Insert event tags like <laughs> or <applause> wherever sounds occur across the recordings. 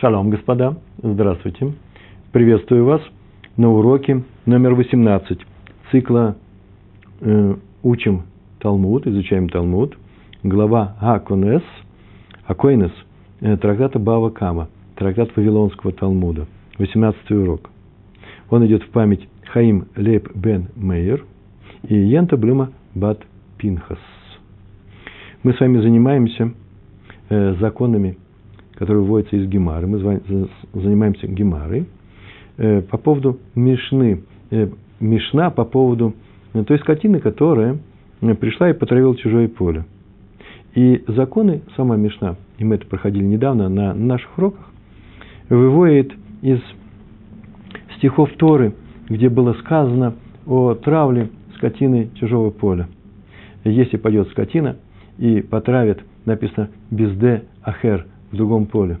Шалом, господа. Здравствуйте. Приветствую вас на уроке номер 18 цикла э, «Учим Талмуд», изучаем Талмуд, глава Аконес, Акойнес, э, трактата Бава Кама, трактат Вавилонского Талмуда, 18 урок. Он идет в память Хаим Леп бен Мейер и Янта Блюма бат Пинхас. Мы с вами занимаемся э, законами который выводится из Гемары. Мы занимаемся Гемарой. Э, по поводу Мишны. Э, Мишна по поводу э, той скотины, которая пришла и потравила чужое поле. И законы, сама Мишна, и мы это проходили недавно на наших уроках, выводит из стихов Торы, где было сказано о травле скотины чужого поля. Если пойдет скотина и потравит, написано «безде ахер», в другом поле,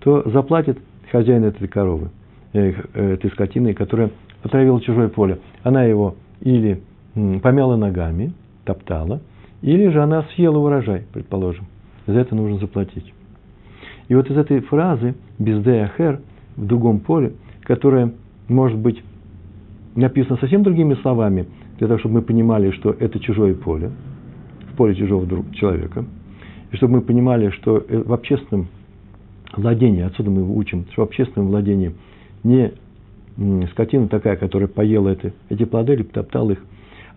то заплатит хозяин этой коровы, э, этой скотины, которая отравила чужое поле. Она его или помяла ногами, топтала, или же она съела урожай, предположим. За это нужно заплатить. И вот из этой фразы «бездеахер» в другом поле, которая может быть написана совсем другими словами, для того, чтобы мы понимали, что это чужое поле, в поле чужого человека – и чтобы мы понимали, что э, в общественном владении, отсюда мы учим, что в общественном владении не скотина такая, которая поела это, эти плоды или топтала их,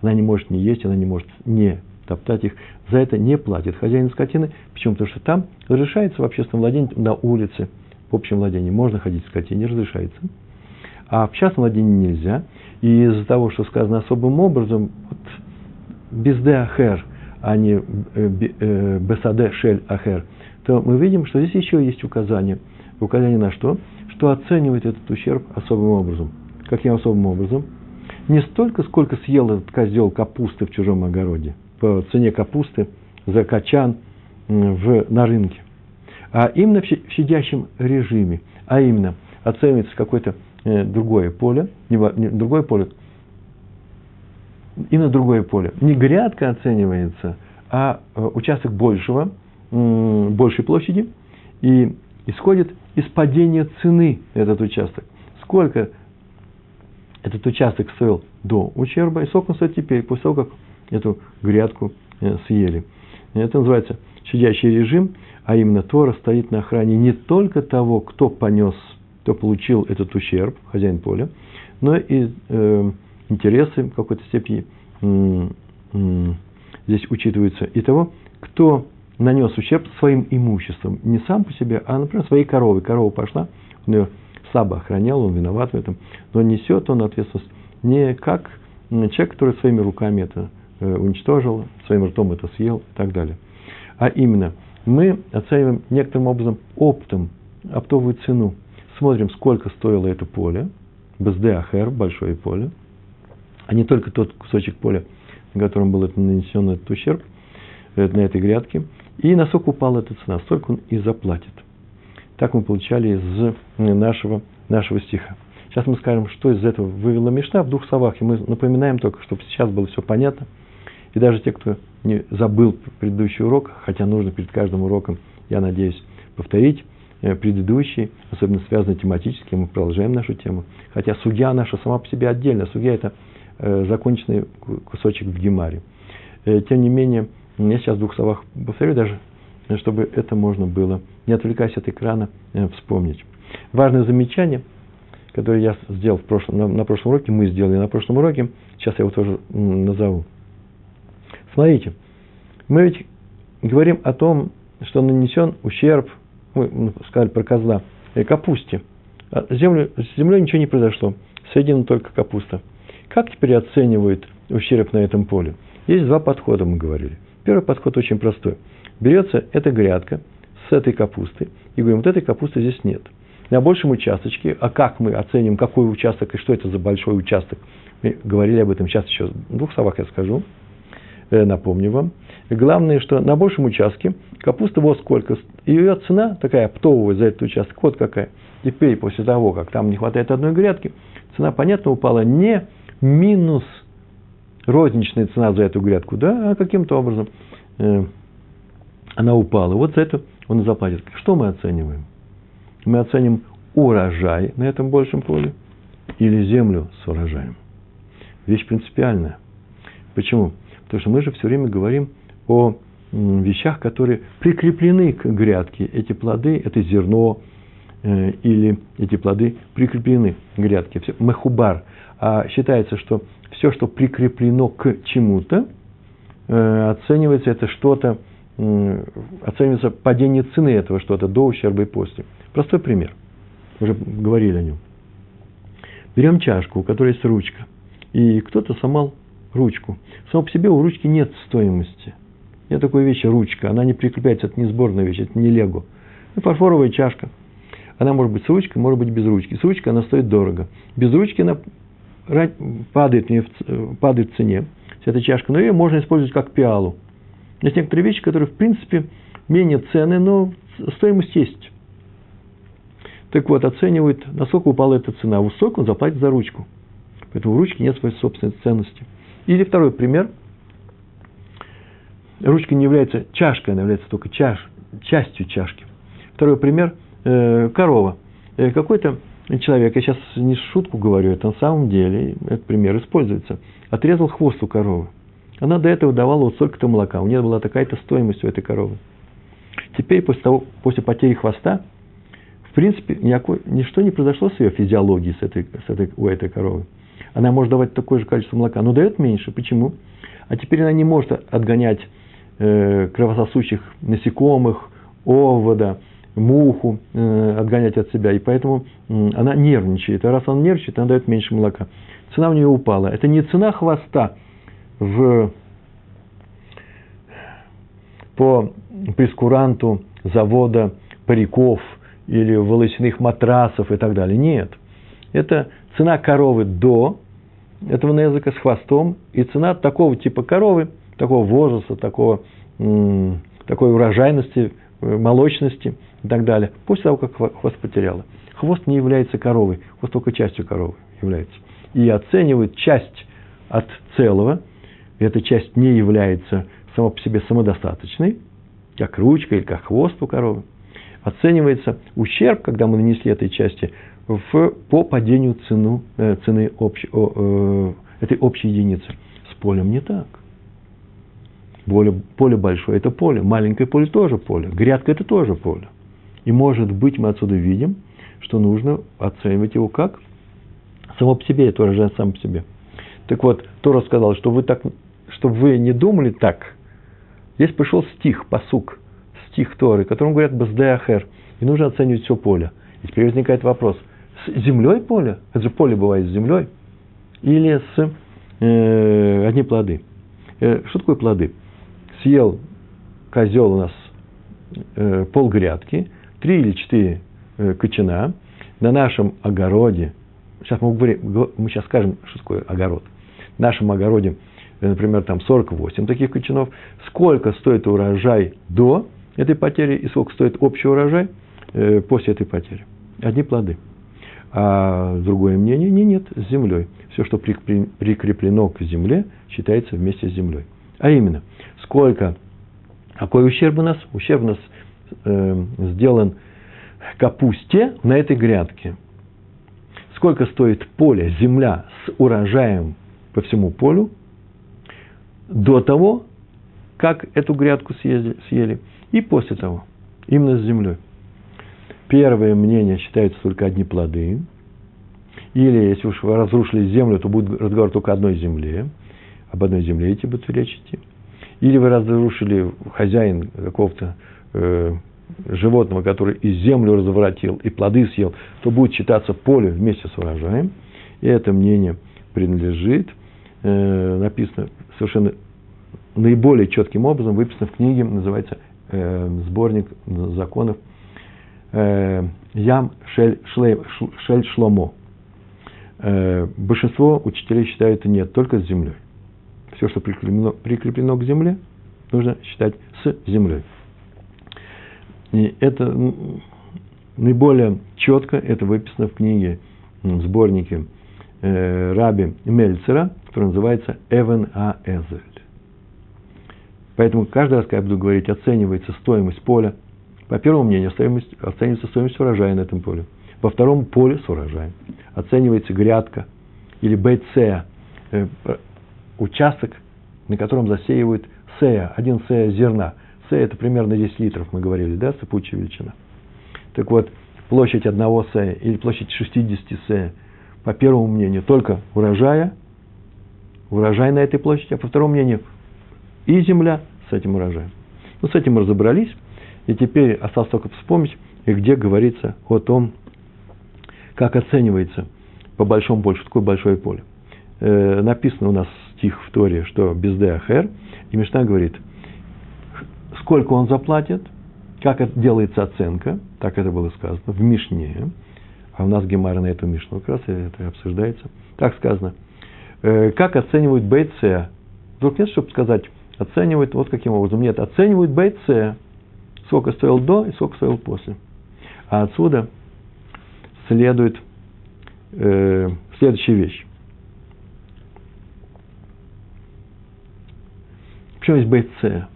она не может не есть, она не может не топтать их, за это не платит хозяин скотины. Почему? Потому что там разрешается в общественном владении, на улице, в общем владении можно ходить скотине, разрешается. А в частном владении нельзя. И из-за того, что сказано особым образом, вот, бездеахер – а не э, э, бесаде шель ахер, то мы видим, что здесь еще есть указание. Указание на что? Что оценивает этот ущерб особым образом. Каким особым образом? Не столько, сколько съел этот козел капусты в чужом огороде, по цене капусты за качан в, на рынке, а именно в щадящем режиме, а именно оценивается какое-то э, другое поле, другое поле, и на другое поле. Не грядка оценивается, а э, участок большего, большей площади, и исходит из падения цены этот участок. Сколько этот участок стоил до ущерба, и сколько он стоит теперь, после того, как эту грядку э, съели. Это называется щадящий режим, а именно Тора стоит на охране не только того, кто понес, кто получил этот ущерб, хозяин поля, но и э, интересы в какой-то степени здесь учитываются и того, кто нанес ущерб своим имуществом. Не сам по себе, а, например, своей коровой. Корова пошла, он ее слабо охранял, он виноват в этом, но несет он ответственность не как человек, который своими руками это э, уничтожил, своим ртом это съел и так далее. А именно, мы оцениваем некоторым образом оптом, оптовую цену. Смотрим, сколько стоило это поле, БСД большое поле, а не только тот кусочек поля, на котором был нанесен этот ущерб э, на этой грядке, и насколько упала эта цена, столько он и заплатит. Так мы получали из э, нашего, нашего стиха. Сейчас мы скажем, что из этого вывела Мишна в двух словах, и мы напоминаем только, чтобы сейчас было все понятно. И даже те, кто не забыл предыдущий урок, хотя нужно перед каждым уроком, я надеюсь, повторить э, предыдущий, особенно связанный тематически, мы продолжаем нашу тему. Хотя судья наша сама по себе отдельно. Судья – это законченный кусочек в Гемаре. Э, тем не менее, я сейчас в двух словах повторю даже, чтобы это можно было, не отвлекаясь от экрана, э, вспомнить. Важное замечание, которое я сделал в прошлом, на, на прошлом уроке, мы сделали на прошлом уроке, сейчас я его тоже назову. Смотрите, мы ведь говорим о том, что нанесен ущерб, мы сказали про козла, капусте. А землю, с землей ничего не произошло, соединена только капуста – как теперь оценивают ущерб на этом поле? Есть два подхода, мы говорили. Первый подход очень простой. Берется эта грядка с этой капустой, и говорим, вот этой капусты здесь нет. На большем участочке, а как мы оценим, какой участок и что это за большой участок, мы говорили об этом, сейчас еще двух словах я скажу, э, напомню вам. главное, что на большем участке капуста вот сколько, ее цена такая оптовая за этот участок, вот какая. Теперь, после того, как там не хватает одной грядки, цена, понятно, упала не минус розничная цена за эту грядку, да, а каким-то образом э, она упала. Вот за это он заплатит. Что мы оцениваем? мы оценим урожай на этом большем поле или землю с урожаем. Вещь принципиальная. Почему? Потому что мы же все время говорим о вещах, которые прикреплены к грядке. Эти плоды, это зерно э, или эти плоды прикреплены к грядке. Все, мехубар. А считается, что все, что прикреплено к чему-то, э, оценивается это что-то, оценивается падение цены этого что-то до ущерба и после. Простой пример. Уже говорили о нем. Берем чашку, у которой есть ручка, и кто-то сломал ручку. Само по себе у ручки нет стоимости. Нет такой вещи ручка, она не прикрепляется, это не сборная вещь, это не лего. Это фарфоровая чашка. Она может быть с ручкой, может быть без ручки. С ручкой она стоит дорого. Без ручки она падает, падает в цене, эта чашка, но ее можно использовать как пиалу. Есть некоторые вещи, которые, в принципе, менее ценные, но стоимость есть. Так вот, оценивают, насколько упала эта цена. Высокую он заплатит за ручку. Поэтому у ручки нет своей собственной ценности. Или второй пример. Ручка не является чашкой, она является только чаш, частью чашки. Второй пример э, – корова. Э, какой-то человек, я сейчас не шутку говорю, это на самом деле, этот пример используется, отрезал хвост у коровы. Она до этого давала вот столько-то молока, у нее была такая-то стоимость у этой коровы. Теперь, после, того, после потери хвоста, в принципе, никакой, ничто не произошло с ее физиологией, с этой, с этой, у этой коровы. Она может давать такое же количество молока, но дает меньше. Почему? А теперь она не может отгонять э, кровососущих насекомых, овода, муху э, отгонять от себя. И поэтому она нервничает. А раз она нервничает, она дает меньше молока. Цена у нее упала. Это не цена хвоста в, по прескуранту завода париков или волосяных матрасов и так далее. Нет. Это цена коровы до этого языка с хвостом и цена такого типа коровы, такого возраста, такого, такой урожайности, э, молочности и так далее, после того, как хвост потеряла. Хвост не является коровой, хвост только частью коровы является. И оценивает часть от целого, эта часть не является сама по себе самодостаточной, как ручка или как хвост у коровы. Оценивается ущерб, когда мы нанесли этой части в, по падению цену, э, цены общ, о, э, этой общей единицы. С полем не так. Поле, поле большое – это поле, маленькое поле – тоже поле, грядка – это тоже поле. И, может быть, мы отсюда видим, что нужно оценивать его как само по себе, это урожай сам по себе. Так вот, Тора сказал, что вы, так, чтобы вы не думали так. Здесь пришел стих, посук, стих Торы, которым говорят «Баздеахер», и нужно оценивать все поле. И теперь возникает вопрос, с землей поле? Это же поле бывает с землей. Или с э, одни плоды. Э, что такое плоды? Съел козел у нас э, пол грядки, три или четыре э, кочана на нашем огороде. Сейчас мы, говорим, мы сейчас скажем, что такое огород. В нашем огороде, э, например, там 48 таких кочанов. Сколько стоит урожай до этой потери и сколько стоит общий урожай э, после этой потери? Одни плоды. А другое мнение, не, нет, с землей. Все, что прикреплено к земле, считается вместе с землей. А именно, сколько, какой ущерб у нас? Ущерб у нас э, сделан капусте на этой грядке. Сколько стоит поле, земля с урожаем по всему полю до того, как эту грядку съели, съели и после того, именно с землей первое мнение считается только одни плоды. Или, если уж вы разрушили землю, то будет разговор только одной земле. Об одной земле идти будет речь идти. Или вы разрушили хозяин какого-то э, животного, который и землю разворотил, и плоды съел, то будет считаться поле вместе с урожаем. И это мнение принадлежит, э, написано совершенно наиболее четким образом, выписано в книге, называется э, сборник законов Э, ям Шель, шель Шломо. Э, большинство учителей считают нет, только с землей. Все, что прикреплено, прикреплено к земле, нужно считать с землей. И это наиболее четко это выписано в книге, в сборнике э, Раби Мельцера, который называется Эвен А. Эзель. Поэтому каждый раз, когда я буду говорить, оценивается стоимость поля, По первому мнению, стоимость, оценивается стоимость урожая на этом поле. Во втором поле с урожаем оценивается грядка или БЦ, э, участок, на котором засеивают сея, один сея зерна. Сея – это примерно 10 литров, мы говорили, да, сыпучая величина. Так вот, площадь одного сея или площадь 60 сея, по первому мнению, только урожая, урожай на этой площади, а по второму мнению, и земля с этим урожаем. Ну, с этим мы разобрались, и теперь осталось только вспомнить, где говорится о том, как оценивается по большому что такое большое поле. Э, написано у нас стих в Торе, что без Ахер, и Мишна говорит, сколько он заплатит, как это делается оценка, так это было сказано, в Мишне, а у нас Гемара на эту Мишну как раз это обсуждается, так сказано, э, как оценивают БЦ. Вдруг нет, чтобы сказать, оценивают вот каким образом. Нет, оценивают БЦ, сколько стоил до и сколько стоил после. А отсюда следует э, следующая вещь. Почему есть БЦ?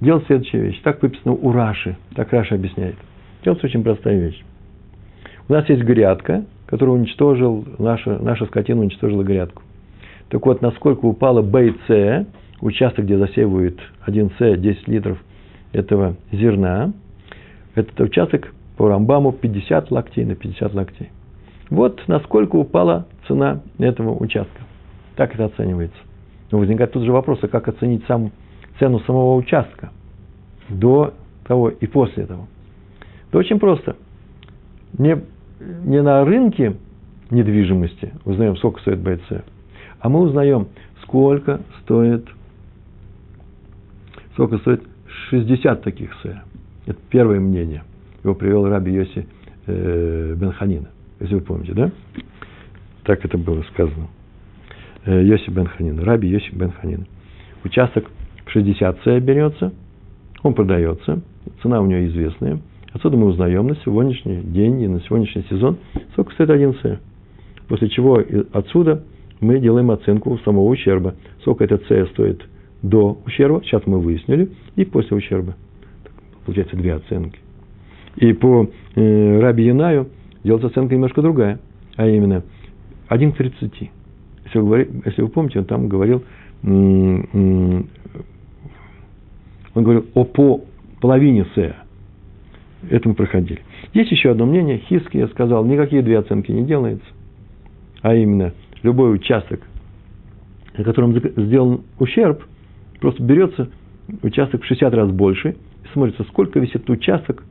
Делать следующая вещь. Так выписано у Раши. Так Раши объясняет. Делается очень простая вещь. У нас есть грядка, которую уничтожил, наша, наша скотина уничтожила грядку. Так вот, насколько упала БЦ, участок, где засеивают 1С 10 литров этого зерна, этот участок по Рамбаму 50 локтей на 50 локтей. Вот насколько упала цена этого участка. Так это оценивается. Но возникает тут же вопрос, а как оценить сам, цену самого участка до того и после этого. Это очень просто. Не, не на рынке недвижимости узнаем, сколько стоит БЦ, а мы узнаем, сколько стоит, сколько стоит 60 таких С. Это первое мнение. Его привел Раби Йоси э, Бенханина если вы помните, да? Так это было сказано. Э, Йосиф бен Ханин, Раби Йосиф бен Ханин. Участок 60 С берется, он продается, цена у него известная. Отсюда мы узнаем на сегодняшний день и на сегодняшний сезон, сколько стоит один С. После чего отсюда мы делаем оценку самого ущерба. Сколько этот С стоит до ущерба, сейчас мы выяснили, и после ущерба. Получается две оценки. И по э, Раби Янаю – делается оценка немножко другая, а именно 1 к 30. Если вы, если вы помните, он там говорил, он говорил о по половине С. Это мы проходили. Есть еще одно мнение. Хиски я сказал, никакие две оценки не делается. А именно, любой участок, на котором сделан ущерб, просто берется участок в 60 раз больше, и смотрится, сколько весит участок,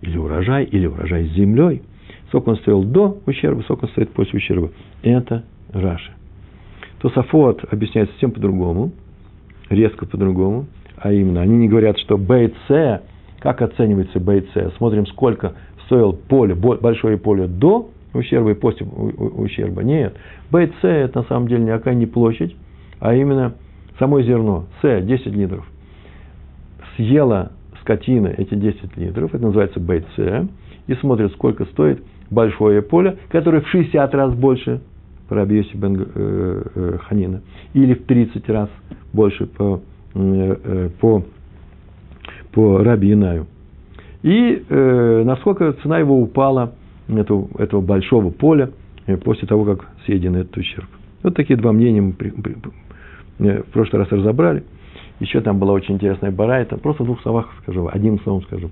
или урожай, или урожай с землей, Сколько он стоил до ущерба, сколько он стоит после ущерба. Это Раша. Тософот объясняет совсем по-другому, резко по-другому, а именно, они не говорят, что БЦ, как оценивается БЦ, смотрим, сколько стоил поле, большое поле до ущерба и после ущерба. Нет, БЦ это на самом деле никакая не площадь, а именно само зерно, С, 10 литров. Съела скотина эти 10 литров, это называется БЦ, и смотрит, сколько стоит большое поле, которое в 60 раз больше по Рабиоси бен э, э, Ханина, или в 30 раз больше по, по, по Раби Инаю. И э, насколько цена его упала, этого, этого большого поля, после того, как съеден этот ущерб. Вот такие два мнения мы при, при, в прошлый раз разобрали. Еще там была очень интересная барайта. Просто в двух словах скажу, одним словом скажу.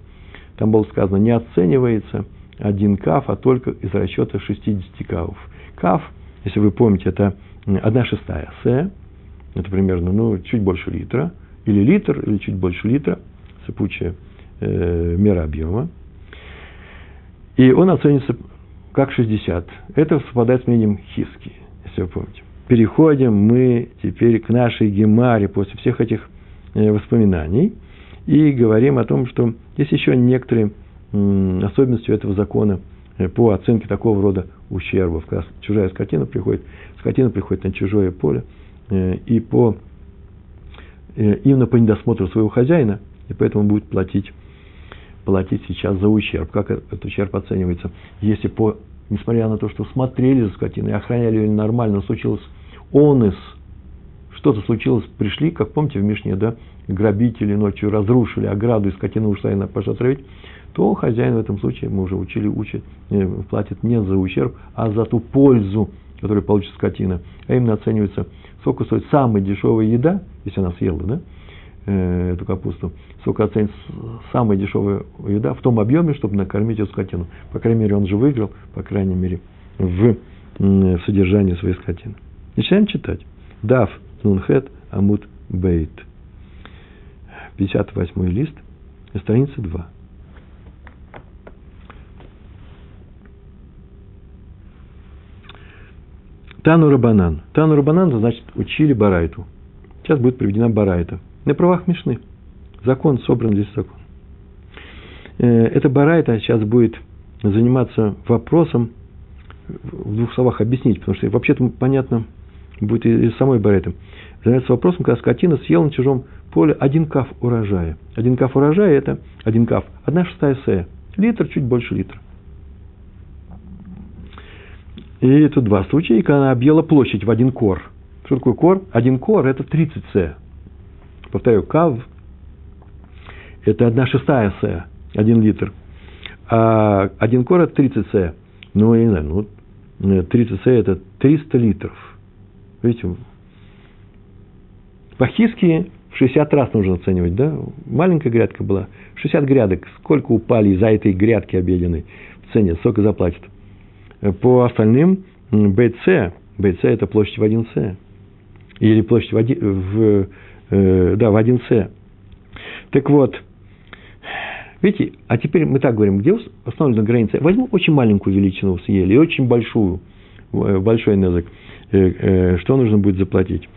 Там было сказано, не оценивается – один каф, а только из расчета 60 кафов. Каф, если вы помните, это одна шестая С, это примерно ну, чуть больше литра, или литр, или чуть больше литра, сыпучая э, мера объема. И он оценится как 60. Это совпадает с мнением Хиски, если вы помните. Переходим мы теперь к нашей гемаре после всех этих э, воспоминаний и говорим о том, что есть еще некоторые особенностью этого закона э, по оценке такого рода ущербов. Когда чужая скотина приходит, скотина приходит на чужое поле, и по, э, именно по недосмотру своего хозяина, и поэтому он будет платить, платить сейчас за ущерб. Как этот ущерб оценивается? Если по, несмотря на то, что смотрели за скотиной, охраняли ее нормально, случилось онес, что-то случилось, пришли, как помните в Мишне, да, грабители ночью разрушили ограду, и скотина ушла и пошла травить, то хозяин в этом случае, мы уже учили, учит, э, платит не за ущерб, а за ту пользу, которую получит скотина. А именно оценивается, сколько стоит самая дешевая еда, если она съела, да, э, эту капусту, сколько оценится самая дешевая еда в том объеме, чтобы накормить эту скотину. По крайней мере, он же выиграл, по крайней мере, в, в содержании своей скотины. Начинаем читать. Дав Нунхет Амут Бейт. 58 лист, страница 2. Тану Рабанан. Тану Рабанан, значит, учили Барайту. Сейчас будет приведена Барайта. На правах Мишны. Закон собран здесь закон. Э, эта Барайта сейчас будет заниматься вопросом, в двух словах объяснить, потому что вообще-то понятно будет и самой Барайты. Заниматься вопросом, когда скотина съела на чужом поле один каф урожая. Один каф урожая – это один каф, одна шестая сея. Литр, чуть больше литра. И тут два случая, когда она объела площадь в один кор. Что такое кор? Один кор – это 30 с. Повторяю, кав – это одна шестая с, один литр. А один кор – это 30 с. Ну, я не знаю, ну, 30 с – это 300 литров. Видите, по-хиски в 60 раз нужно оценивать, да? Маленькая грядка была, 60 грядок. Сколько упали из-за этой грядки обеденной в цене, сколько заплатят? По остальным БЦ, БЦ это площадь в 1С. Или площадь в, 1, в, э, да, в 1С. Так вот, видите, а теперь мы так говорим, где установлена граница? Возьму очень маленькую величину съели и очень большую, э, большой язык. Э, э, что нужно будет заплатить?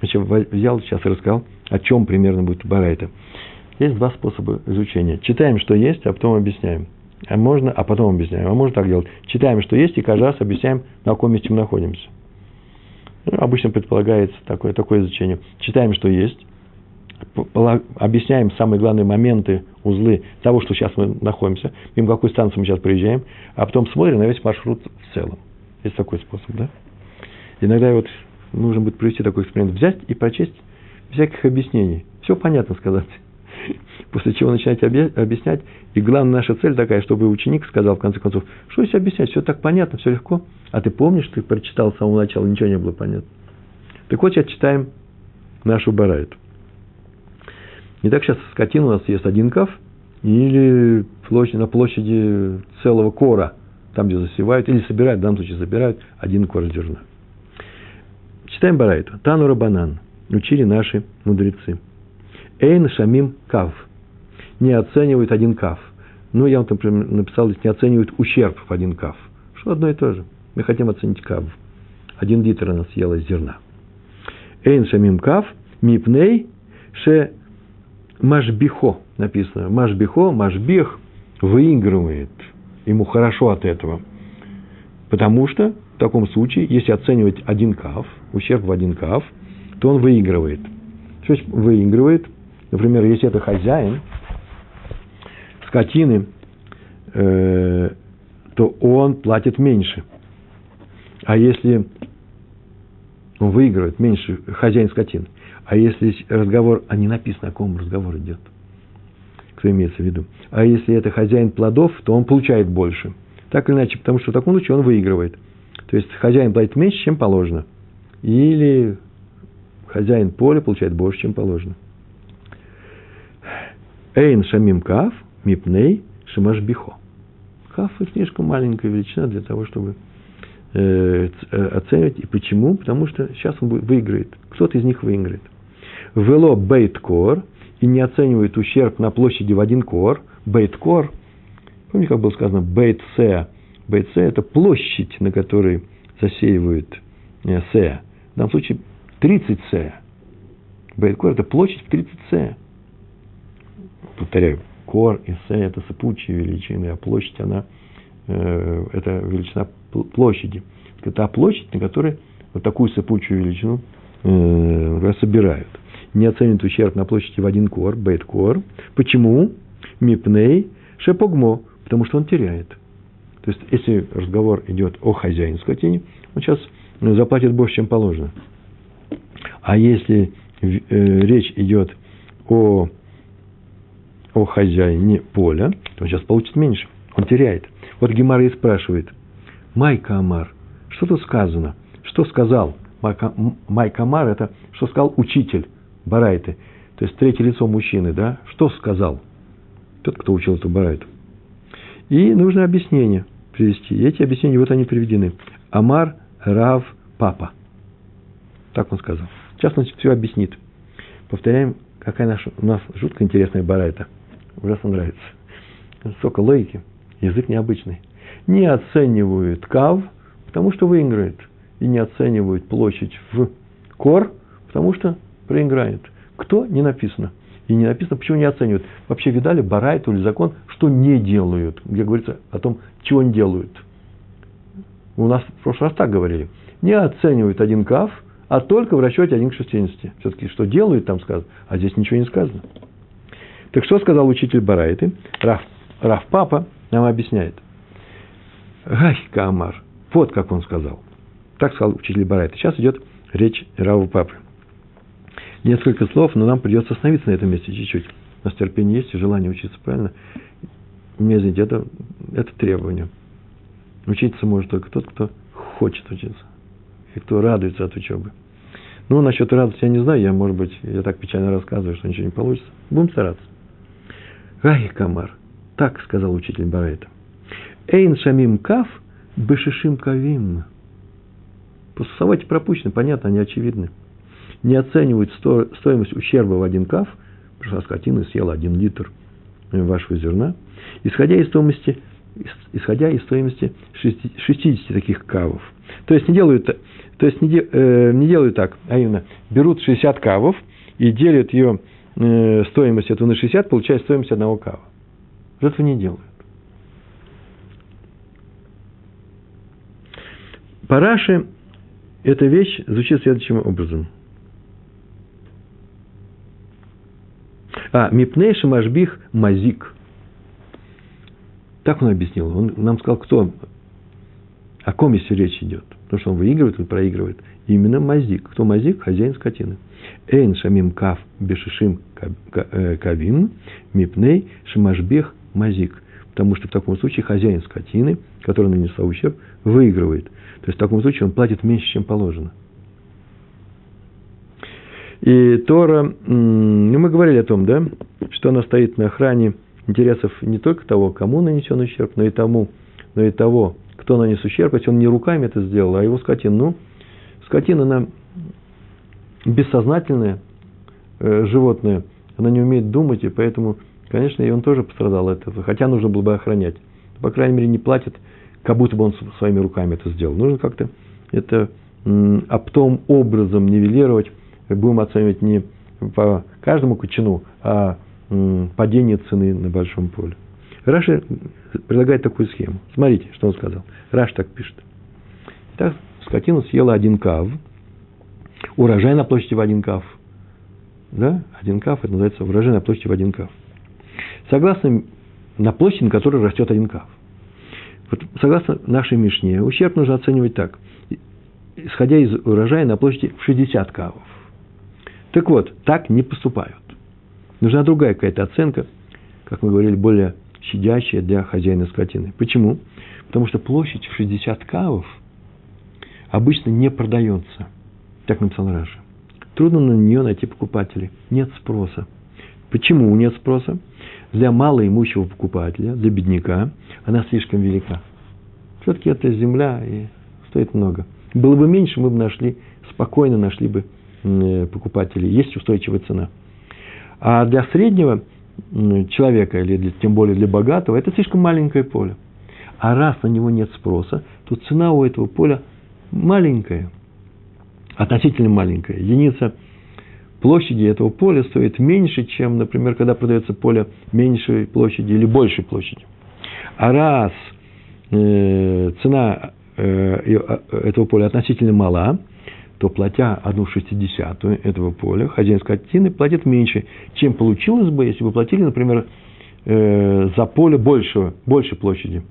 Значит, взял сейчас рассказал, о чем примерно будет барайта. Есть два способа изучения. Читаем, что есть, а потом объясняем. А можно, а потом объясняем. А можно так делать. Читаем, что есть, и каждый раз объясняем, на каком месте мы находимся. Ну, обычно предполагается такое, такое изучение. Читаем, что есть, объясняем самые главные моменты, узлы того, что сейчас мы находимся, мимо какой станции мы сейчас приезжаем, а потом смотрим на весь маршрут в целом. Есть такой способ, да? Иногда вот нужно будет провести такой эксперимент, взять и прочесть всяких объяснений. Все понятно сказать. <laughs> После чего начинать объяснять. И главная наша цель такая, чтобы ученик сказал, в конце концов, что здесь объяснять, все так понятно, все легко. А ты помнишь, ты прочитал с самого начала, ничего не было понятно. Так вот, сейчас читаем нашу барайту. Не так сейчас скотина у нас есть один каф, или площадь, на площади целого кора, там, где засевают, или собирают, в данном случае собирают один кор зерна. Читаем Барайту. Тану Рабанан. Учили наши мудрецы. Эйн Шамим Кав. Не оценивают один кав. Ну, я вам там написал, не оценивают ущерб в один кав. Что одно и то же. Мы хотим оценить кав. Один литр она съела зерна. Эйн Шамим Кав. Мипней Ше Машбихо. Написано. Машбихо, Машбих выигрывает. Ему хорошо от этого. Потому что в таком случае, если оценивать один кав, ущерб в один кав, то он выигрывает. То есть выигрывает Например, если это хозяин скотины, э, то он платит меньше. А если он выигрывает меньше хозяин скотины, а если разговор, а не написано, о ком разговор идет, кто имеется в виду. А если это хозяин плодов, то он получает больше. Так или иначе, потому что в таком случае он выигрывает. То есть хозяин платит меньше, чем положено. Или хозяин поля получает больше, чем положено. Эйн шамим каф, мипней шамашбихо. Каф – слишком маленькая величина для того, чтобы э, э, оценивать. И почему? Потому что сейчас он выиграет. Кто-то из них выиграет. Вело бейт кор и не оценивает ущерб на площади в один кор. Бейт кор, помните, как было сказано, бейт се. Бейт се – это площадь, на которой засеивают э, се. В данном случае 30 се. Бейт кор – это площадь в 30 се повторяю, кор и се – это сыпучие величины, а площадь, она, э, это величина площади. Это та площадь, на которой вот такую сыпучую величину э, собирают. Не оценит ущерб на площади в один кор, бейт кор. Почему? Мипней шепогмо, потому что он теряет. То есть, если разговор идет о хозяине скотине, он сейчас заплатит больше, чем положено. А если э, речь идет о, о хозяине поля, то он сейчас получит меньше, он теряет. Вот Гемара и спрашивает, Майка Амар, что тут сказано? Что сказал? Майка Амар – это что сказал учитель Барайты, то есть третье лицо мужчины, да? Что сказал? Тот, кто учил эту Барайту. И нужно объяснение привести. И эти объяснения, вот они приведены. Амар, Рав, Папа. Так он сказал. Сейчас он все объяснит. Повторяем, какая наша, у нас жутко интересная барайта. Ужасно нравится. Столько логики. Язык необычный. Не оценивают кав, потому что выиграет. И не оценивают площадь в кор, потому что проиграет. Кто? Не написано. И не написано, почему не оценивают. Вообще видали барайту или закон, что не делают, где говорится о том, чего не делают. У нас в прошлый раз так говорили. Не оценивают один каф, а только в расчете 1 к 60. Все-таки что делают, там сказано, а здесь ничего не сказано. Так что сказал учитель Барайты? Раф, Раф Папа нам объясняет. Гай Камар. Вот как он сказал. Так сказал учитель Барайты. Сейчас идет речь Раву Папы несколько слов, но нам придется остановиться на этом месте чуть-чуть. У нас терпение есть и желание учиться правильно. Не извините, это, это требование. Учиться может только тот, кто хочет учиться. И кто радуется от учебы. Ну, насчет радости я не знаю, я, может быть, я так печально рассказываю, что ничего не получится. Будем стараться. Гай Камар, так сказал учитель Барайта. Эйн шамим каф бешишим кавим. Слова пропущены, понятно, они очевидны не оценивают стоимость ущерба в один каф, что скотина съела один литр вашего зерна, исходя из стоимости, исходя из стоимости 60 таких кавов. То есть не делают, то есть не, э, не делают так, а именно берут 60 кавов и делят ее э, стоимость этого на 60, получая стоимость одного кава. Этого не делают. Параши эта вещь звучит следующим образом – А, мипней шамашбих мазик. Так он объяснил. Он нам сказал, кто, о ком если речь идет. Потому что он выигрывает, он проигрывает. Именно мазик. Кто мазик? Хозяин скотины. Эйн шамим кав бешишим э, кавим, мипней шамашбех мазик. Потому что в таком случае хозяин скотины, который нанесла ущерб, выигрывает. То есть в таком случае он платит меньше, чем положено. И Тора, ну, мы говорили о том, да, что она стоит на охране интересов не только того, кому нанесен ущерб, но и тому, но и того, кто нанес ущерб, если он не руками это сделал, а его скотина. Ну, скотина, она бессознательное э, животное, она не умеет думать, и поэтому, конечно, и он тоже пострадал от этого, хотя нужно было бы охранять. По крайней мере, не платит, как будто бы он своими руками это сделал. Нужно как-то это оптом образом нивелировать, будем оценивать не по каждому кочану, а падение цены на большом поле. Раши предлагает такую схему. Смотрите, что он сказал. Раш так пишет. Итак, скотина съела один кав, урожай на площади в один кав. Да? Один кав, это называется урожай на площади в один кав. Согласно на площади, на которой растет один кав. Вот, согласно нашей Мишне, ущерб нужно оценивать так. Исходя из урожая на площади в 60 кавов. Так вот, так не поступают. Нужна другая какая-то оценка, как мы говорили, более щадящая для хозяина скотины. Почему? Потому что площадь в 60 кавов обычно не продается. Так написал Раша. Трудно на нее найти покупателей. Нет спроса. Почему нет спроса? Для малоимущего покупателя, для бедняка, она слишком велика. Все-таки это земля и стоит много. Было бы меньше, мы бы нашли, спокойно нашли бы Э, покупателей, есть устойчивая цена. А для среднего человека, или для, тем более для богатого, это слишком маленькое поле. А раз на него нет спроса, то цена у этого поля маленькая, относительно маленькая. Единица площади этого поля стоит меньше, чем, например, когда продается поле меньшей площади или большей площади. А раз э, цена э, э этого поля относительно мала, то платя одну шестидесятую этого поля, хозяин скотины платит меньше, чем получилось бы, если бы платили, например, э, за поле большего, большей площади.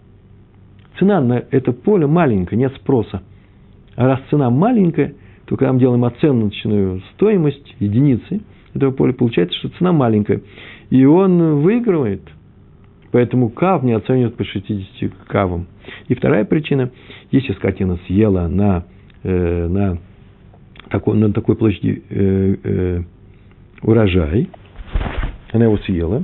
Цена на это поле маленькая, нет спроса. А раз цена маленькая, то когда мы делаем оценочную стоимость единицы этого поля, получается, что цена маленькая. И он выигрывает. Поэтому кав не оценивают по 60 кавам. И вторая причина, если скотина съела на, э, на, такой, на такой площади э, э, урожай, она его съела,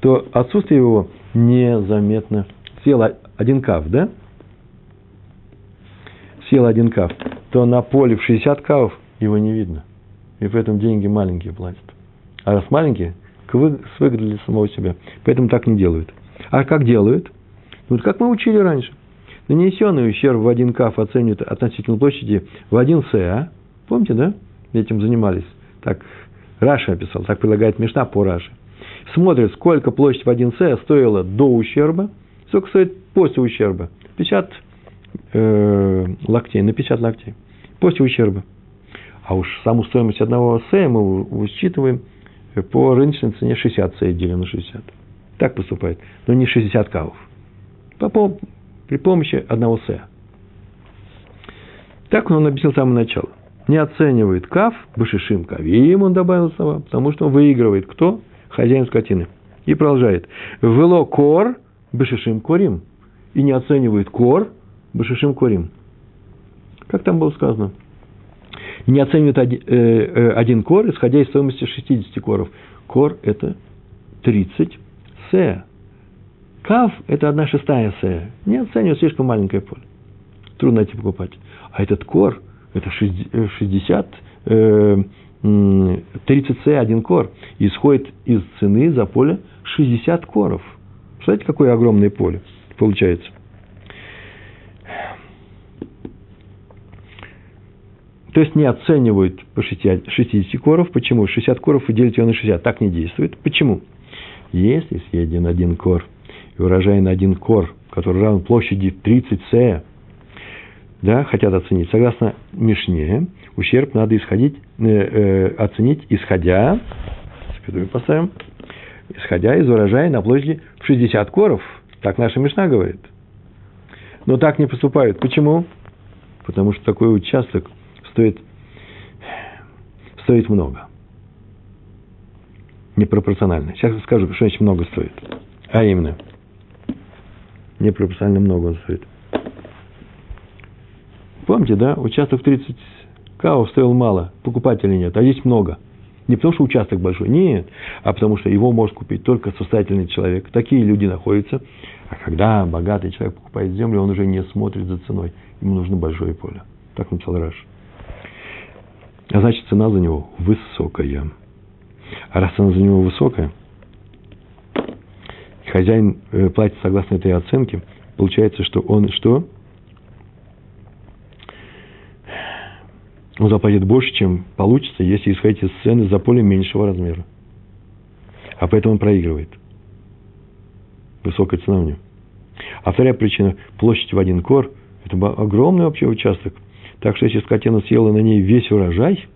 то отсутствие его незаметно. Съела один кав, да? Съела один кав, то на поле в 60 кавов его не видно. И поэтому деньги маленькие платят. А раз маленькие, с выгодой самого себя. Поэтому так не делают. А как делают? Ну, вот как мы учили раньше. Нанесенный ущерб в один каф оценивают относительно площади в один СА. Помните, да? Этим занимались. Так Раша описал, так предлагает Мишна по Раше. Смотрит, сколько площадь в 1 С стоила до ущерба, сколько стоит после ущерба. 50 э, локтей, на 50 локтей. После ущерба. А уж саму стоимость одного С мы высчитываем по рыночной цене 60 С делим на 60. Так поступает. Но не 60 кавов. По, при помощи одного С. Так он объяснил с самого начала не оценивает кaf, башишим кавим, он добавил слова, потому что он выигрывает кто? Хозяин скотины. И продолжает. Вело кор, башишим корим. И не оценивает кор, башишим корим. Как там было сказано? Не оценивает один, э, э, один кор, исходя из стоимости 60 коров. Кор – это 30 с. Кав – это одна шестая с. Не оценивает слишком маленькое поле. Трудно найти покупать. А этот кор – это 60, 30 с один кор, исходит из цены за поле 60 коров. Представляете, какое огромное поле получается? То есть не оценивают по 60 коров. Почему? 60 коров и делить ее на 60. Так не действует. Почему? Если съеден один кор и урожай на один кор, который равен площади 30 с, да, хотят оценить. Согласно Мишне, ущерб надо исходить, э, э, оценить, исходя, поставим, исходя из урожая на площади в 60 коров. Так наша Мишна говорит. Но так не поступают. Почему? Потому что такой участок стоит, стоит много. Непропорционально. Сейчас скажу, что значит много стоит. А именно, непропорционально много он стоит. Помните, да, участок 30 каов стоил мало, покупателей нет, а здесь много. Не потому, что участок большой, нет, а потому, что его может купить только состоятельный человек. Такие люди находятся. А когда богатый человек покупает землю, он уже не смотрит за ценой. Ему нужно большое поле. Так написал Раш. А значит, цена за него высокая. А раз цена за него высокая, хозяин э, платит согласно этой оценке, получается, что он что? Заплатит больше, чем получится, если исходить из цены за поле меньшего размера. А поэтому он проигрывает. Высокая цена у него. А вторая причина – площадь в один кор – это огромный вообще участок. Так что если скотина съела на ней весь урожай,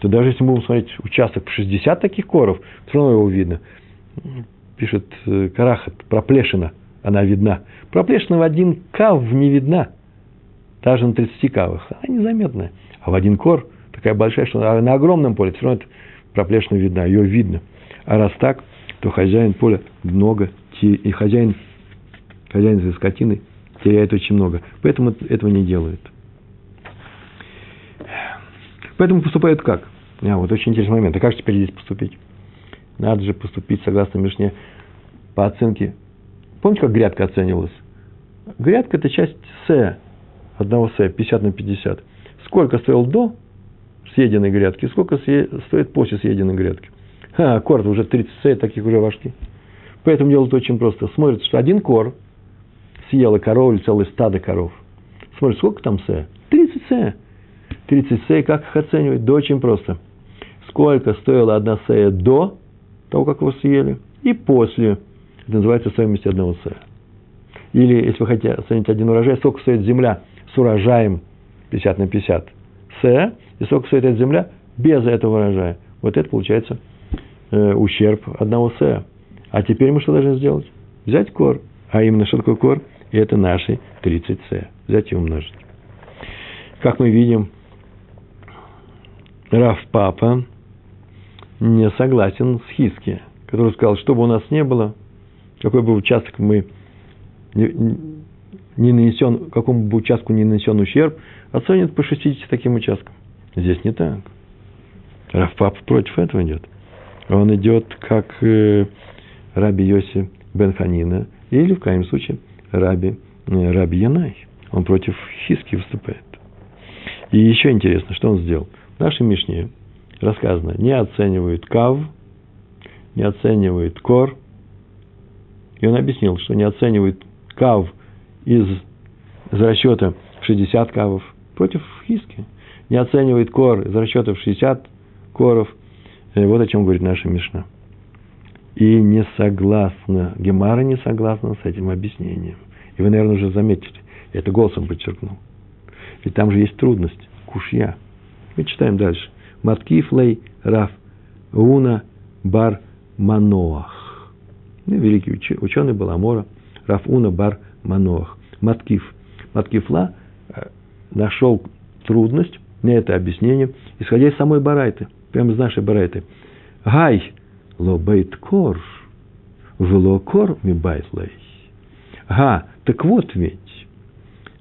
то даже если мы будем смотреть участок в 60 таких коров, все равно его видно. Пишет э, Карахат, проплешина, она видна. Проплешина в один кав не видна. Даже на 30 кавах. Она незаметная. А в один кор такая большая, что на огромном поле все равно эта проплешина видна, ее видно. А раз так, то хозяин поля много, и хозяин, хозяин этой скотины теряет очень много. Поэтому этого не делают. Поэтому поступают как? А, вот очень интересный момент. А как теперь здесь поступить? Надо же поступить согласно Мишне по оценке. Помните, как грядка оценивалась? Грядка – это часть С, одного С, 50 на 50 сколько стоил до съеденной грядки, сколько стоит после съеденной грядки. А, кор уже 30 сей, таких уже вошки. Поэтому делают очень просто. Смотрят, что один кор съела коров или целое стадо коров. Смотрят, сколько там сея? 30 сея. 30 сея, как их оценивать? Да очень просто. Сколько стоила одна сея до того, как его съели, и после. Это называется стоимость одного сея. Или, если вы хотите оценить один урожай, сколько стоит земля с урожаем 50 на 50 с, и сколько стоит эта земля без этого урожая. Вот это получается э, ущерб одного с. А теперь мы что должны сделать? Взять кор. А именно, что такое кор? И это наши 30 с. Взять и умножить. Как мы видим, Раф Папа не согласен с Хиски, который сказал, что бы у нас не было, какой бы участок мы не нанесен, какому бы участку не нанесен ущерб, оценят по 60 таким участкам. Здесь не так. Рафпап против этого идет. Он идет как э, Раби Йоси Бенханина или, в крайнем случае, Раби, э, Раби Янай. Он против Хиски выступает. И еще интересно, что он сделал. В нашей Мишне рассказано, не оценивает кав, не оценивает кор. И он объяснил, что не оценивает кав из, из расчета 60 кавов против хиски. Не оценивает кор из расчета в 60 коров. И вот о чем говорит наша Мишна. И не согласна, Гемара не согласна с этим объяснением. И вы, наверное, уже заметили. Я это голосом подчеркнул. Ведь там же есть трудность, кушья. Мы читаем дальше. Маткифлей Раф Уна Бар Маноах. Ну, великий ученый был Амора. Раф Уна Бар Маноах. Маткиф. Маткифла э, нашел трудность, мне это объяснение, исходя из самой Барайты, прямо из нашей Барайты. Гай ло бейт кор, ולא כור מיבעי ליה. הא, так вот ведь,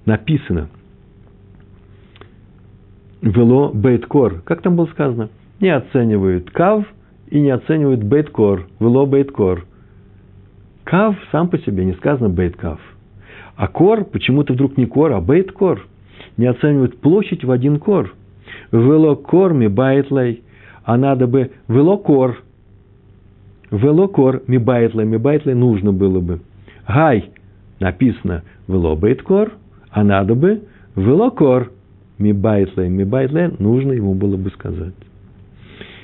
написано, ולא בית כור, как там было сказано, не оценивают кав и не оценивают бейт кор, ולא בית כור. Кав сам по себе, не сказано бейт кав – а кор почему-то вдруг не кор, а бейт кор. Не оценивают площадь в один кор. ולא כור מיבעי ליה. А надо бы ולא כור. ולא כור מיבעי ליה. מיבעי ליה нужно было бы. האי написано ולא בית כור. А надо бы ולא כור מיבעי ליה. מיבעי ליה нужно ему было бы сказать.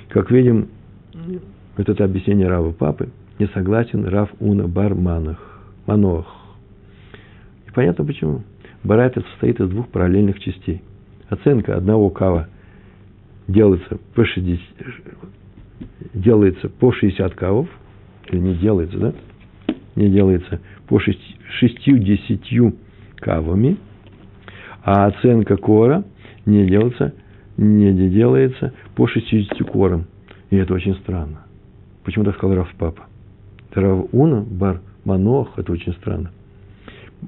Как видим, это объяснение Рава Папы не согласен Рав Уна Бар Манах, Маноах. И понятно почему. Барайта состоит из двух параллельных частей. Оценка одного кава делается по 60, делается по 60 кавов, или не делается, да? Не делается по 60 кавами, а оценка кора не делается, не делается по 60 корам. И это очень странно. Почему так сказал Раф Папа? Рав Уна, Бар Манох, это очень странно.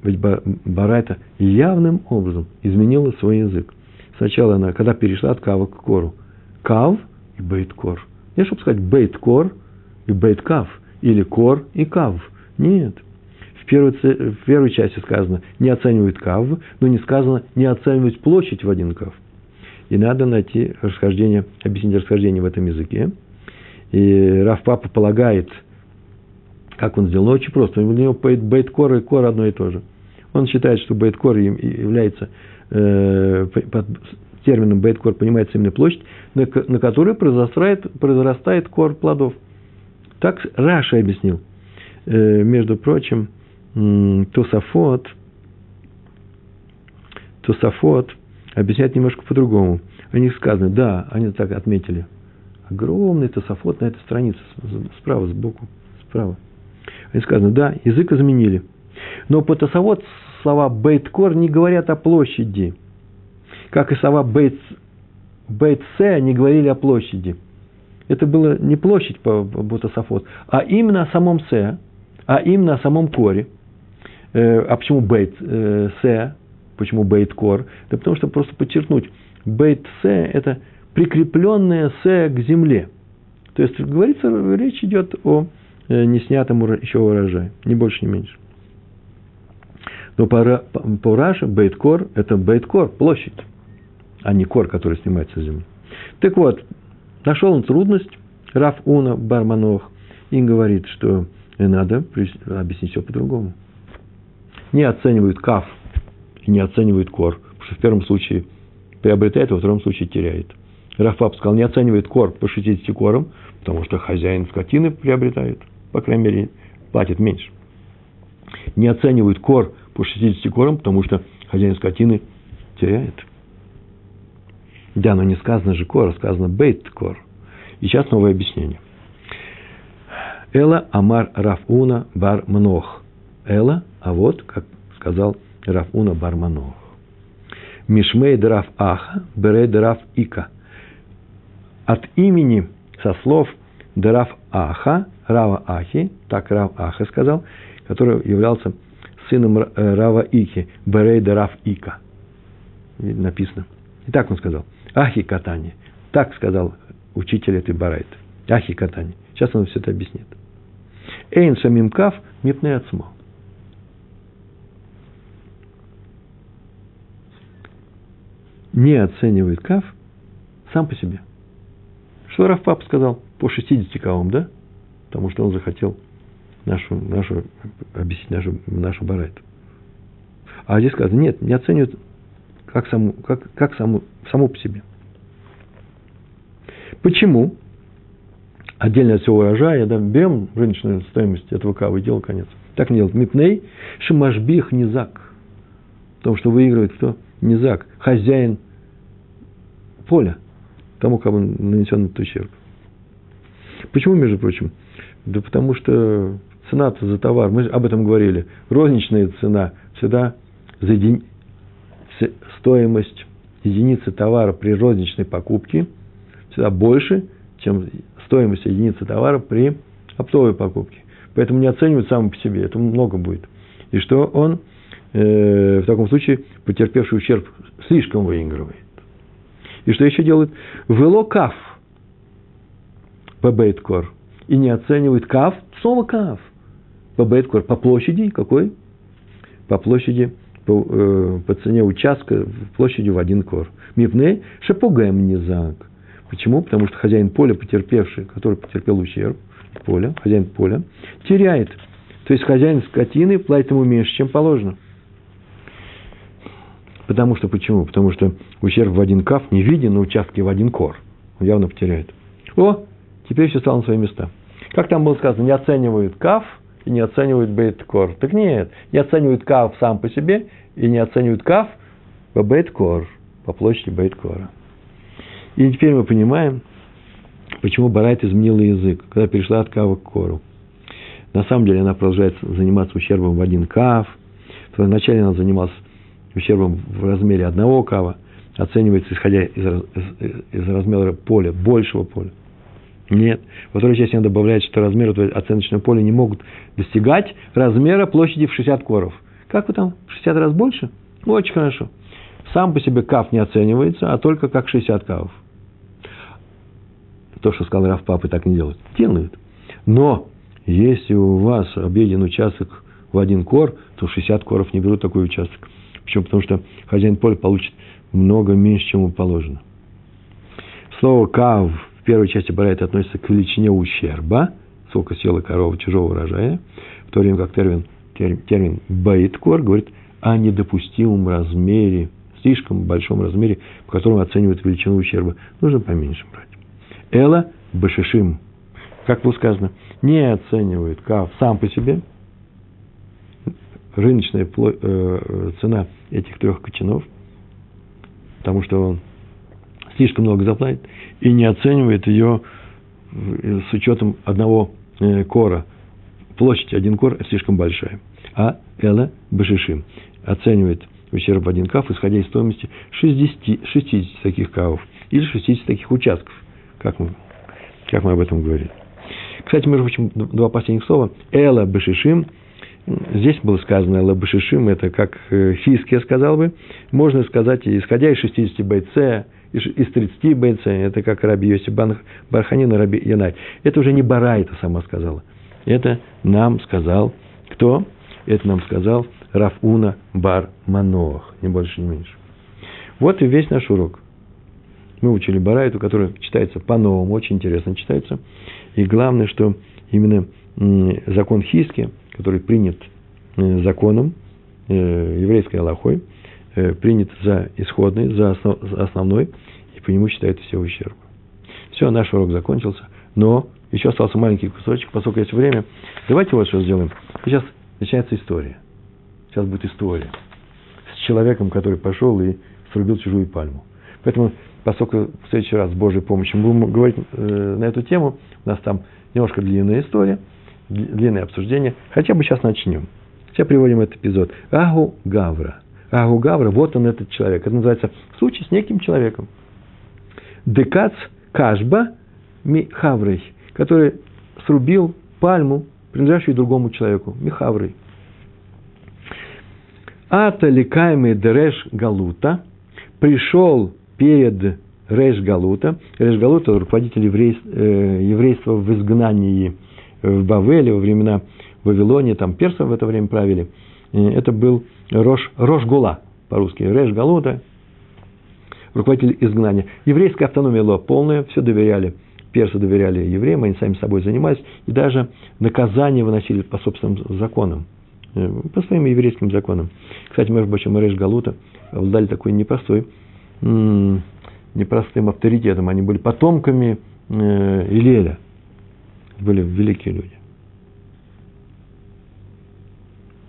Ведь Барайта явным образом изменила свой язык. Сначала она, когда перешла от кава к кору, кав и бейт-кор. Не чтобы сказать бейт-кор и бейт-кав, или кор и кав. Нет. В первой, в первой части сказано, не оценивают кав, но не сказано, не оценивать площадь в один кав. И надо найти расхождение, объяснить расхождение в этом языке. И Раф Папа полагает, как он сделал? Очень просто. У него бейт-кор и кор одно и то же. Он считает, что бейт-кор является э, под термином бейт-кор понимается именно площадь, на, на которой произрастает, произрастает кор плодов. Так Раша объяснил. Э, между прочим, э, Тософот, Тософот объясняет немножко по-другому. О них сказано, да, они так отметили. Огромный Тософот на этой странице, справа, сбоку, справа. И сказано, да, язык изменили. Но по тосовод слова бейткор не говорят о площади. Как и слова бейт, бейтсе не говорили о площади. Это было не площадь по, тософот, а именно о самом се, а именно о самом коре. Э, а почему бейт э, се? Почему бейт кор? Да потому что просто подчеркнуть, бейт се – это прикрепленное се к земле. То есть, говорится, речь идет о не снятым еще урожай, ни больше, ни меньше. Но по, по Раше бейткор – это бейткор, площадь, а не кор, который снимается с земли. Так вот, нашел он трудность, Раф Уна Барманох, и говорит, что надо объяснить все по-другому. Не оценивают каф не оценивают кор, потому что в первом случае приобретает, во втором случае теряет. Раф сказал, не оценивает кор по 60 корам, потому что хозяин скотины приобретает – по крайней мере, платит меньше. Не оценивают кор по 60 корам, потому что хозяин скотины теряет. Да, но не сказано же кор, а сказано бейт кор. И сейчас новое объяснение. Эла Амар Рафуна Бар Мнох. Эла, а вот, как сказал Рафуна Бар Мнох. Мишмей Драф Аха, Берей Драф Ика. от имени, со слов Дерав Аха, Рава Ахи, так Рав Аха сказал, который являлся сыном э, Рава Ики, Берей Дерав Ика. Написано. И так он сказал. Ахи катани. Так сказал учитель этой барайты. Ахи катани. Сейчас он все это объяснит. Эйн самим кав мипне ацмо. Не оценивает кав сам по себе. Что Раф Пап сказал? По 60 кавам, да? Потому что он захотел нашу, нашу, объяснить нашу, нашу барайту. А здесь сказано, нет, не оценивают как, саму, как, как саму, саму по себе. Почему? Отдельно от всего урожая, да, берем рыночную стоимость этого кавы дело конец. Так не делать. Мипней, шимашбих, низак. Потому что выигрывает кто? Низак. Хозяин поля. Тому, кому нанесен этот ущерб. Почему, между прочим? Да потому что цена-то за товар, мы об этом говорили, розничная цена всегда за еди... стоимость единицы товара при розничной покупке всегда больше, чем стоимость единицы товара при оптовой покупке. Поэтому не оценивают сам по себе, это много будет. И что он э, в таком случае, потерпевший ущерб, слишком выигрывает. И что еще делает? Велокаф по бейткор. И не оценивает каф, снова каф. По бейткор, по площади какой? По площади, по, э, по цене участка, площадью в один кор. Мипней шапугаем низак. Почему? Потому что хозяин поля, потерпевший, который потерпел ущерб, поля, хозяин поля, теряет. То есть хозяин скотины платит ему меньше, чем положено. Потому что почему? Потому что ущерб в один каф не виден на участке в один кор. Он явно потеряет. О, теперь все стало на свои места. Как там было сказано, не оценивают каф и не оценивают бейт-кор. Так нет, не оценивают каф сам по себе и не оценивают каф по бейт-кор, по площади бейт-кора. И теперь мы понимаем, почему Барайт изменила язык, когда перешла от кава к кору. На самом деле она продолжает заниматься ущербом в один кав. Вначале она занималась ущербом в размере одного кава, оценивается, исходя из, из, из размера поля, большего поля. Нет. Во второй части она добавляет, что размеры оценочного поля не могут достигать размера площади в 60 коров. Как вы там? В 60 раз больше? Очень хорошо. Сам по себе кав не оценивается, а только как 60 кавов. То, что сказал Раф Папы, так не делают. Делают. Но если у вас объеден участок в один кор, то 60 коров не берут такой участок. Почему? Потому что хозяин поля получит много меньше, чем ему положено. Слово «кав» в первой части Барайта относится к величине ущерба, сколько съела корова чужого урожая, в то время как термин, термин «бейткор» говорит о недопустимом размере, слишком большом размере, по которому оценивают величину ущерба. Нужно поменьше брать. Эла башишим, как было сказано, не оценивает кав сам по себе – рыночная э, цена этих трех кочанов, потому что он слишком много заплатит, и не оценивает ее с учетом одного э, кора. Площадь один кор слишком большая. А Эла Башишим оценивает ущерб один каф, исходя из стоимости 60, 60 таких кавов или 60 таких участков, как мы, как мы об этом говорили. Кстати, между прочим, два последних слова. Эла Башишим – Здесь было сказано лабашишим, это как э, фиски, я сказал бы. Можно сказать, исходя из 60 бойце, из 30 бойце, это как Раби Йоси Барханин и Раби Янай. Это уже не Бара это сама сказала. Это нам сказал кто? Это нам сказал Рафуна Бар Манох, не больше, не меньше. Вот и весь наш урок. Мы учили Барайту, который читается по-новому, очень интересно читается. И главное, что именно закон Хиски – который принят э, законом, э, еврейской Аллахой, э, принят за исходный, за, основной, по нему считают все ущерб. Все, наш урок закончился, но еще остался маленький кусочек, поскольку есть время. Давайте вот что сделаем. Сейчас начинается история. Сейчас будет история с человеком, который пошел и срубил чужую пальму. Поэтому, поскольку в следующий раз с Божьей помощью мы будем говорить э, на эту тему, у нас там немножко длинная история – длинное обсуждение. Хотя бы сейчас начнем. Сейчас приводим этот эпизод. Агу Гавра. Агу Гавра, вот он этот человек. Это называется случай с неким человеком. Декац Кашба Михаврей, который срубил пальму, принадлежащую другому человеку, Михаврей. Ата ликаемый Дереш Галута пришел перед Реш Галута. Реш Галута – руководитель еврейства, э, еврейства в изгнании в Бавеле во времена Вавилонии, там персы в это время правили. Это был Рош, Рош Гула по-русски. Реш Галута, руководитель изгнания. Еврейская автономия была полная, все доверяли. Персы доверяли евреям, они сами собой занимались, и даже наказания выносили по собственным законам, э, по своим еврейским законам. Кстати, между прочим, Реш Галута обладали такой непростой, непростым авторитетом. Они были потомками э, Илеля. Были великие люди.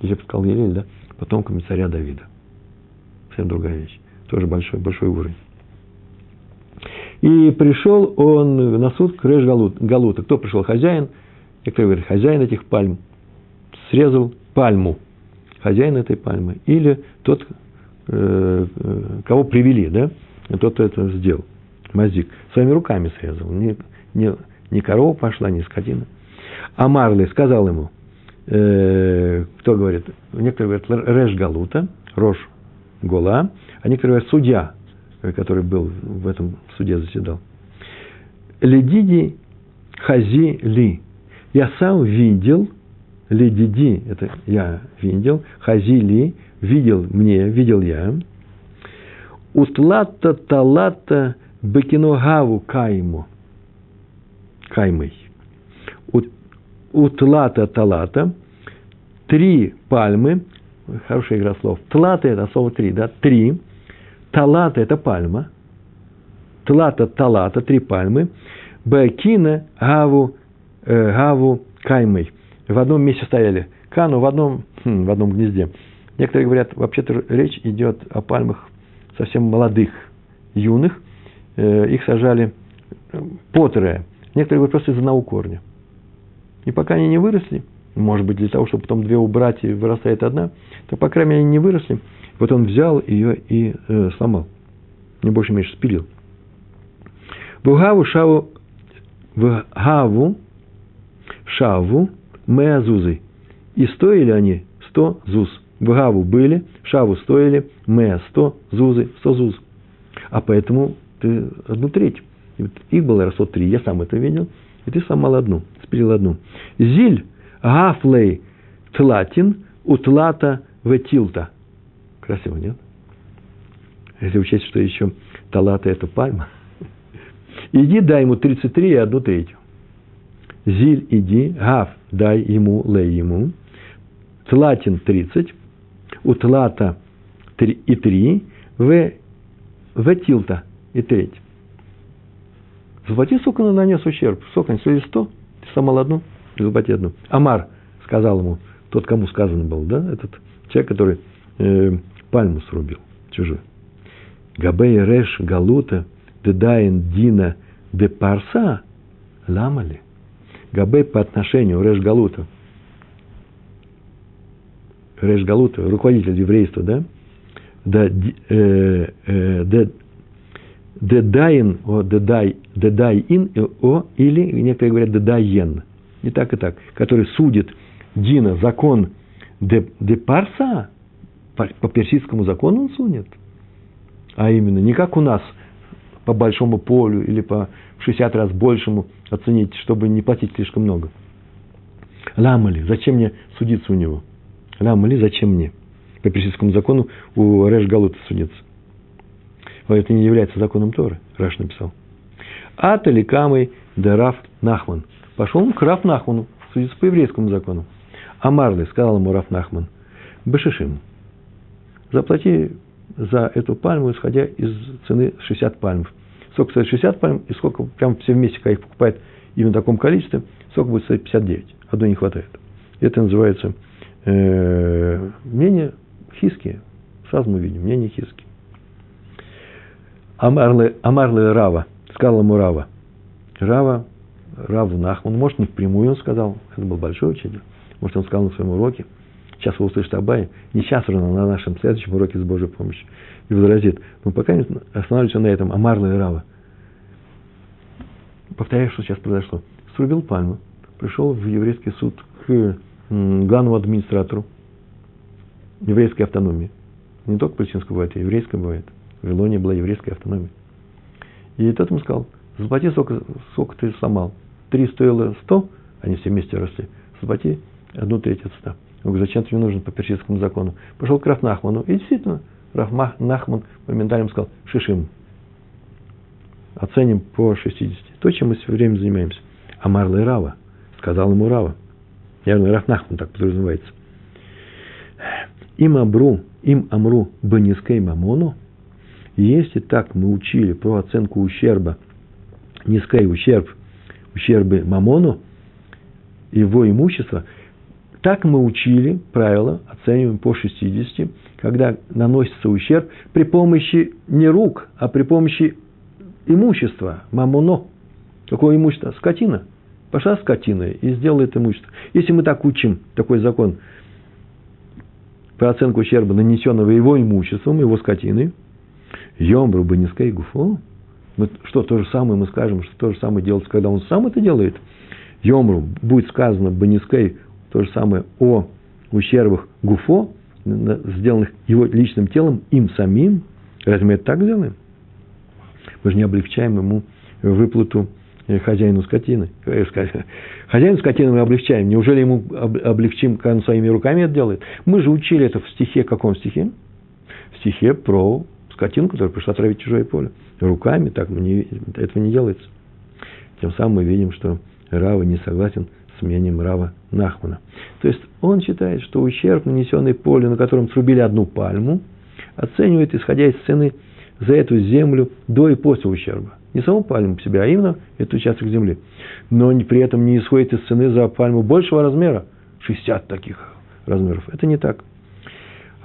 Я бы сказал Елель, да? Потомками царя Давида. Совсем другая вещь тоже большой, большой уровень. И пришел он на суд к Реш Галута. Кто пришел? Хозяин. Некоторые говорят, хозяин этих пальм срезал пальму. Хозяин этой пальмы. Или тот, э, кого привели, да? Тот это сделал. Мазик. Своими руками срезал. Не, не, не корова пошла, не скотина. А Марли сказал ему, э, кто говорит? Некоторые говорят, Реш Галута, Рош Гола, а некоторые говорят, судья, который был в этом суде заседал. Ледиди хази ли. Я сам видел, ледиди, это я видел, хази ли, видел мне, видел я. Утлата талата бекиногаву кайму. Каймой. Утлата талата. Три пальмы хорошая игра слов. Тлата – это слово три, да, три. Талата – это пальма. Тлата, талата – три пальмы. Бекина, гаву, э, гаву, каймой. В одном месте стояли. Кану в одном, хм, в одном гнезде. Некоторые говорят, вообще-то речь идет о пальмах совсем молодых, юных. Э, их сажали э, потрое. Некоторые говорят, просто из одного корня. И пока они не выросли – может быть, для того, чтобы потом две убрать и вырастает одна, то, по крайней мере, они не выросли. Вот он взял ее и э, сломал. Не больше меньше спилил. Вугаву шаву, вгаву шаву меазузы. И стоили они сто зуз. Вгаву были, шаву стоили, меа сто, зузы сто зуз. А поэтому ты одну треть. Их было раз три, я сам это видел. И ты сломал одну, спилил одну. Зиль Гафлей тлатин утлата ветилта. Красиво, нет? Если учесть, что еще талата – это пальма. Иди, дай ему 33 и одну третью. Зиль, иди, гав, дай ему, лей ему. Тлатин 30, утлата 3 и 3, в, ветилта и треть. Заплати, он нанес ущерб. Сколько? Если 100, ты сломал одну – одну. Амар сказал ему, тот, кому сказано было, да, этот человек, который э, пальму срубил, чужой. Габей реш галута дедаин дина де парса ламали. Габей по отношению реш галута, реш галута, руководитель еврейства, да, да, э, э, да дедаин, о, дедай, дедайин, о, или некоторые говорят дедаен – и так, и так, который судит Дина, закон де, де парса, по, по персидскому закону он сунет. А именно, не как у нас по большому полю или по 60 раз большему оценить, чтобы не платить слишком много. Ламали, зачем мне судиться у него? Ламали, зачем мне? По персидскому закону у Реш Галута судиться. Это не является законом Торы, Раш написал. Атали камой дарав нахман – Пошел к Раф Нахману, судится по еврейскому закону. А Марли сказал ему Раф Нахман, Бешишим, заплати за эту пальму, исходя из цены 60 пальм. Сколько стоит 60 пальм, и сколько прям все вместе, когда их покупает именно в таком количестве, сколько будет стоить 59. Одной не хватает. Это называется э, мнение хиски. Сразу мы видим, мнение хиски. Амарлы, Амарлы Рава, сказал ему Рава. Рава Раву Нахман, может, не впрямую он сказал, это был большой учитель, может, он сказал на своем уроке, сейчас вы услышите Абай, не сейчас уже, но на нашем следующем уроке с Божьей помощью, и возразит, но пока не останавливаемся на этом, Амарла и Рава. повторяю, что сейчас произошло. Срубил пальму, пришел в еврейский суд к главному администратору еврейской автономии. Не только палестинской бывает, а еврейская бывает. В Вавилоне была еврейская автономия. И тот ему сказал, заплати, сколько, сколько ты сломал. Три стоило сто, они все вместе росли. Заплати одну треть от ста. Он говорит, зачем тебе нужен по персидскому закону? Пошел к Рафнахману. И действительно, Рафнахман моментально сказал, шишим. Оценим по 60. То, чем мы все время занимаемся. А Марла и Рава. Сказал ему Рава. Наверное, Рафнахман так подразумевается. Им Абру, им Амру Банискей Мамону, если так мы учили про оценку ущерба, низкий ущерб, ущербы Мамону, его имущества, так мы учили правило, оцениваем по 60, когда наносится ущерб при помощи не рук, а при помощи имущества, мамоно. Какое имущество? Скотина. Пошла скотиной и сделала это имущество. Если мы так учим, такой закон – по оценку ущерба, нанесенного его имуществом, его скотиной, Йомбру Банискей Гуфо, мы, что то же самое мы скажем, что то же самое делается, когда он сам это делает. Йомру будет сказано Банискей то же самое о ущербах Гуфо, сделанных его личным телом, им самим. Разве мы это так делаем? Мы же не облегчаем ему выплату Э, хозяину скотины. Э, <laughs> хозяину скотины мы облегчаем. Неужели ему облегчим, когда он своими руками это делает? Мы же учили это в стихе, каком стихе? В стихе про скотину, которая пришла травить чужое поле. Руками так не, этого не делается. Тем самым мы видим, что Рава не согласен с мнением Рава Нахмана. То есть он считает, что ущерб, нанесенный полю, на котором срубили одну пальму, оценивает, исходя из цены за эту землю до и после ущерба. Не саму пальму по себе, а именно этот участок земли. Но при этом не исходит из цены за пальму большего размера. 60 таких размеров. Это не так.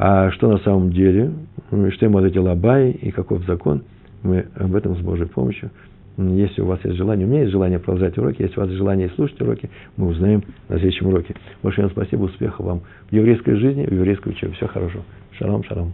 А что на самом деле, что ему ответил Абай и каков закон, мы об этом с Божьей помощью. Если у вас есть желание, у меня есть желание продолжать уроки, если у вас желание слушать уроки, мы узнаем на следующем уроке. Большое вам спасибо, успехов вам в еврейской жизни, в еврейской учебе. Всего хорошего. Шалом, шалом.